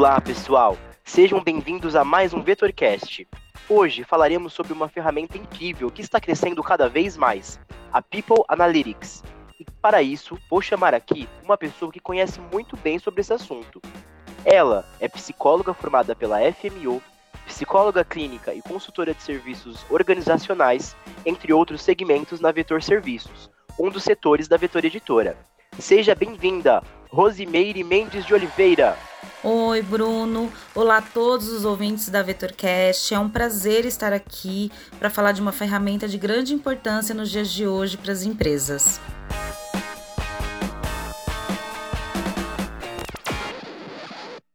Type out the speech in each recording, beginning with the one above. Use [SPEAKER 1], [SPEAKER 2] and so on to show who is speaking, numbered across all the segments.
[SPEAKER 1] Olá, pessoal! Sejam bem-vindos a mais um VetorCast. Hoje falaremos sobre uma ferramenta incrível que está crescendo cada vez mais, a People Analytics. E para isso, vou chamar aqui uma pessoa que conhece muito bem sobre esse assunto. Ela é psicóloga formada pela FMO, psicóloga clínica e consultora de serviços organizacionais, entre outros segmentos na Vetor Serviços, um dos setores da Vetor Editora. Seja bem-vinda, Rosimeire Mendes de Oliveira.
[SPEAKER 2] Oi, Bruno. Olá a todos os ouvintes da VetorCast. É um prazer estar aqui para falar de uma ferramenta de grande importância nos dias de hoje para as empresas.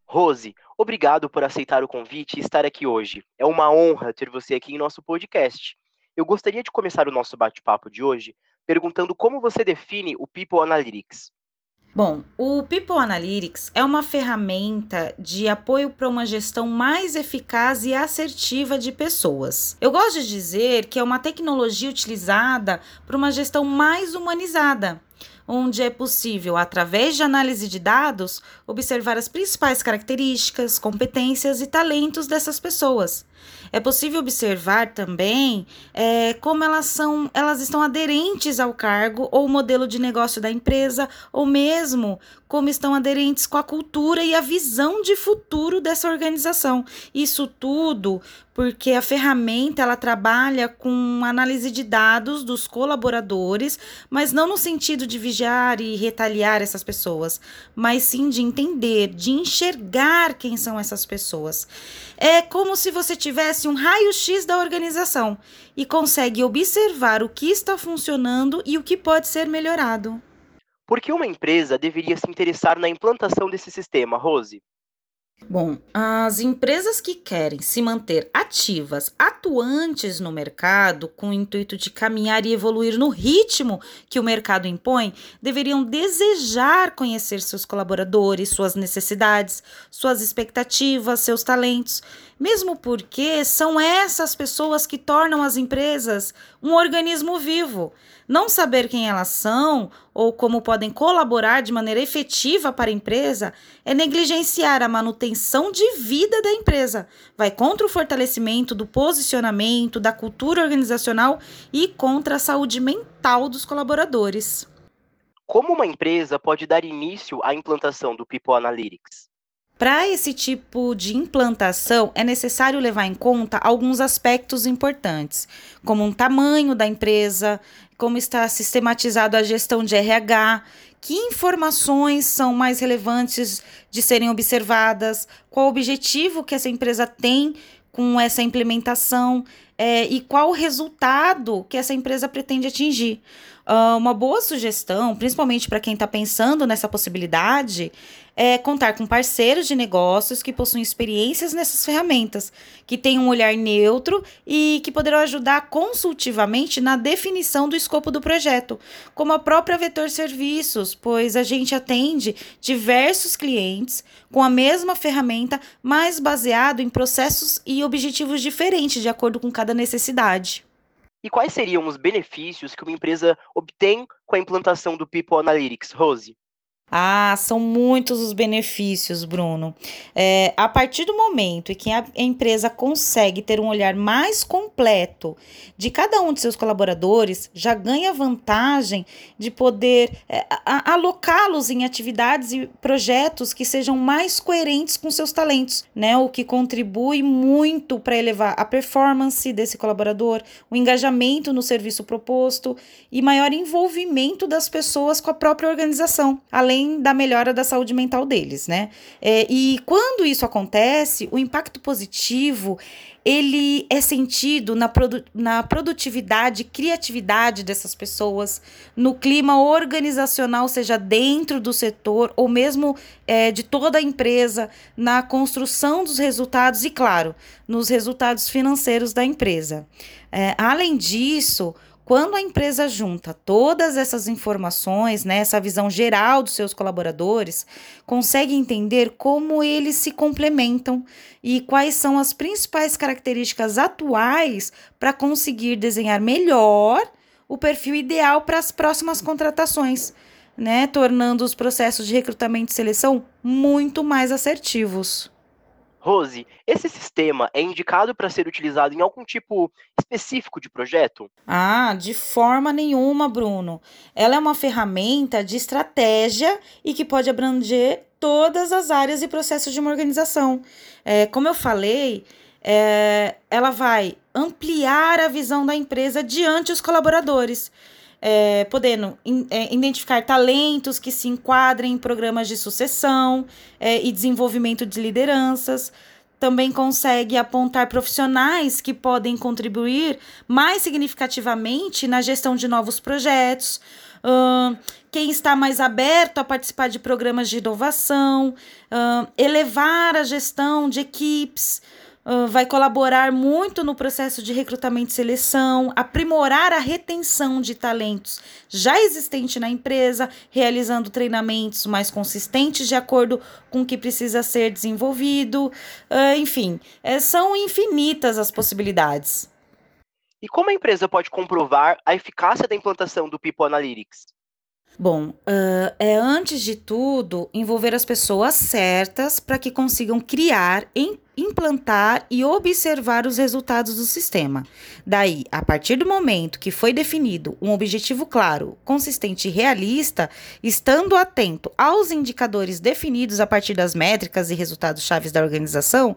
[SPEAKER 1] Rose, obrigado por aceitar o convite e estar aqui hoje. É uma honra ter você aqui em nosso podcast. Eu gostaria de começar o nosso bate-papo de hoje perguntando como você define o People Analytics.
[SPEAKER 2] Bom, o People Analytics é uma ferramenta de apoio para uma gestão mais eficaz e assertiva de pessoas. Eu gosto de dizer que é uma tecnologia utilizada para uma gestão mais humanizada, onde é possível, através de análise de dados, observar as principais características, competências e talentos dessas pessoas. É possível observar também é, como elas são, elas estão aderentes ao cargo ou modelo de negócio da empresa, ou mesmo como estão aderentes com a cultura e a visão de futuro dessa organização. Isso tudo porque a ferramenta ela trabalha com análise de dados dos colaboradores, mas não no sentido de e retaliar essas pessoas, mas sim de entender, de enxergar quem são essas pessoas. É como se você tivesse um raio-x da organização e consegue observar o que está funcionando e o que pode ser melhorado.
[SPEAKER 1] Por que uma empresa deveria se interessar na implantação desse sistema, Rose?
[SPEAKER 2] Bom, as empresas que querem se manter ativas, atuantes no mercado, com o intuito de caminhar e evoluir no ritmo que o mercado impõe, deveriam desejar conhecer seus colaboradores, suas necessidades, suas expectativas, seus talentos, mesmo porque são essas pessoas que tornam as empresas um organismo vivo. Não saber quem elas são ou como podem colaborar de maneira efetiva para a empresa é negligenciar a manutenção de vida da empresa. Vai contra o fortalecimento do posicionamento, da cultura organizacional e contra a saúde mental dos colaboradores.
[SPEAKER 1] Como uma empresa pode dar início à implantação do People Analytics?
[SPEAKER 2] Para esse tipo de implantação, é necessário levar em conta alguns aspectos importantes, como o tamanho da empresa, como está sistematizado a gestão de RH, que informações são mais relevantes de serem observadas, qual o objetivo que essa empresa tem com essa implementação é, e qual o resultado que essa empresa pretende atingir. Uh, uma boa sugestão, principalmente para quem está pensando nessa possibilidade, é contar com parceiros de negócios que possuem experiências nessas ferramentas, que tenham um olhar neutro e que poderão ajudar consultivamente na definição do escopo do projeto, como a própria Vetor Serviços, pois a gente atende diversos clientes com a mesma ferramenta, mas baseado em processos e objetivos diferentes de acordo com cada necessidade.
[SPEAKER 1] E quais seriam os benefícios que uma empresa obtém com a implantação do People Analytics, Rose?
[SPEAKER 2] Ah, são muitos os benefícios, Bruno. É, a partir do momento em que a empresa consegue ter um olhar mais completo de cada um de seus colaboradores, já ganha vantagem de poder é, alocá-los em atividades e projetos que sejam mais coerentes com seus talentos, né? O que contribui muito para elevar a performance desse colaborador, o engajamento no serviço proposto e maior envolvimento das pessoas com a própria organização, além além da melhora da saúde mental deles, né? É, e quando isso acontece, o impacto positivo ele é sentido na, produ na produtividade, criatividade dessas pessoas, no clima organizacional, seja dentro do setor ou mesmo é, de toda a empresa, na construção dos resultados e, claro, nos resultados financeiros da empresa. É, além disso, quando a empresa junta todas essas informações, né, essa visão geral dos seus colaboradores, consegue entender como eles se complementam e quais são as principais características atuais para conseguir desenhar melhor o perfil ideal para as próximas contratações, né, tornando os processos de recrutamento e seleção muito mais assertivos.
[SPEAKER 1] Rose, esse sistema é indicado para ser utilizado em algum tipo específico de projeto?
[SPEAKER 2] Ah, de forma nenhuma, Bruno. Ela é uma ferramenta de estratégia e que pode abranger todas as áreas e processos de uma organização. É, como eu falei, é, ela vai ampliar a visão da empresa diante os colaboradores. É, podendo in, é, identificar talentos que se enquadrem em programas de sucessão é, e desenvolvimento de lideranças. Também consegue apontar profissionais que podem contribuir mais significativamente na gestão de novos projetos. Uh, quem está mais aberto a participar de programas de inovação, uh, elevar a gestão de equipes, vai colaborar muito no processo de recrutamento e seleção, aprimorar a retenção de talentos já existente na empresa, realizando treinamentos mais consistentes de acordo com o que precisa ser desenvolvido. Uh, enfim, é, são infinitas as possibilidades.
[SPEAKER 1] E como a empresa pode comprovar a eficácia da implantação do People Analytics?
[SPEAKER 2] Bom, uh, é antes de tudo envolver as pessoas certas para que consigam criar, em implantar e observar os resultados do sistema. Daí, a partir do momento que foi definido um objetivo claro, consistente e realista, estando atento aos indicadores definidos a partir das métricas e resultados chaves da organização,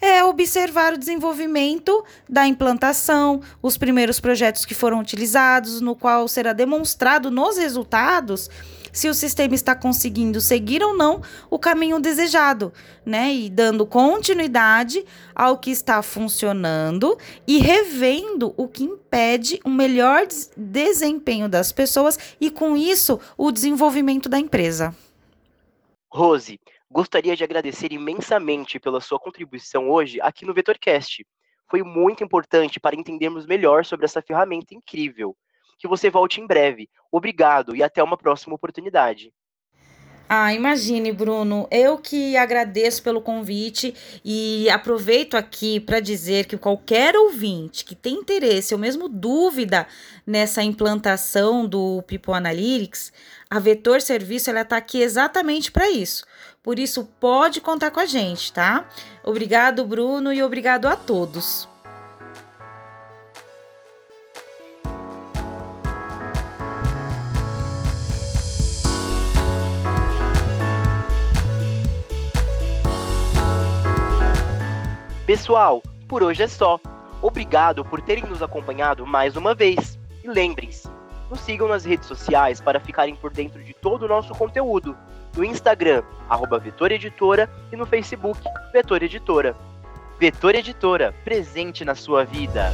[SPEAKER 2] é observar o desenvolvimento da implantação, os primeiros projetos que foram utilizados, no qual será demonstrado nos resultados se o sistema está conseguindo seguir ou não o caminho desejado, né? E dando continuidade ao que está funcionando e revendo o que impede um melhor desempenho das pessoas e, com isso, o desenvolvimento da empresa.
[SPEAKER 1] Rose, gostaria de agradecer imensamente pela sua contribuição hoje aqui no VetorCast. Foi muito importante para entendermos melhor sobre essa ferramenta incrível que você volte em breve. Obrigado e até uma próxima oportunidade.
[SPEAKER 2] Ah, imagine, Bruno. Eu que agradeço pelo convite e aproveito aqui para dizer que qualquer ouvinte que tem interesse ou mesmo dúvida nessa implantação do People Analytics, a Vetor Serviço está aqui exatamente para isso. Por isso, pode contar com a gente, tá? Obrigado, Bruno, e obrigado a todos.
[SPEAKER 1] Pessoal, por hoje é só. Obrigado por terem nos acompanhado mais uma vez. E lembrem-se, nos sigam nas redes sociais para ficarem por dentro de todo o nosso conteúdo. No Instagram, arroba Vetor Editora, e no Facebook, Vetor Editora. Vetor Editora, presente na sua vida.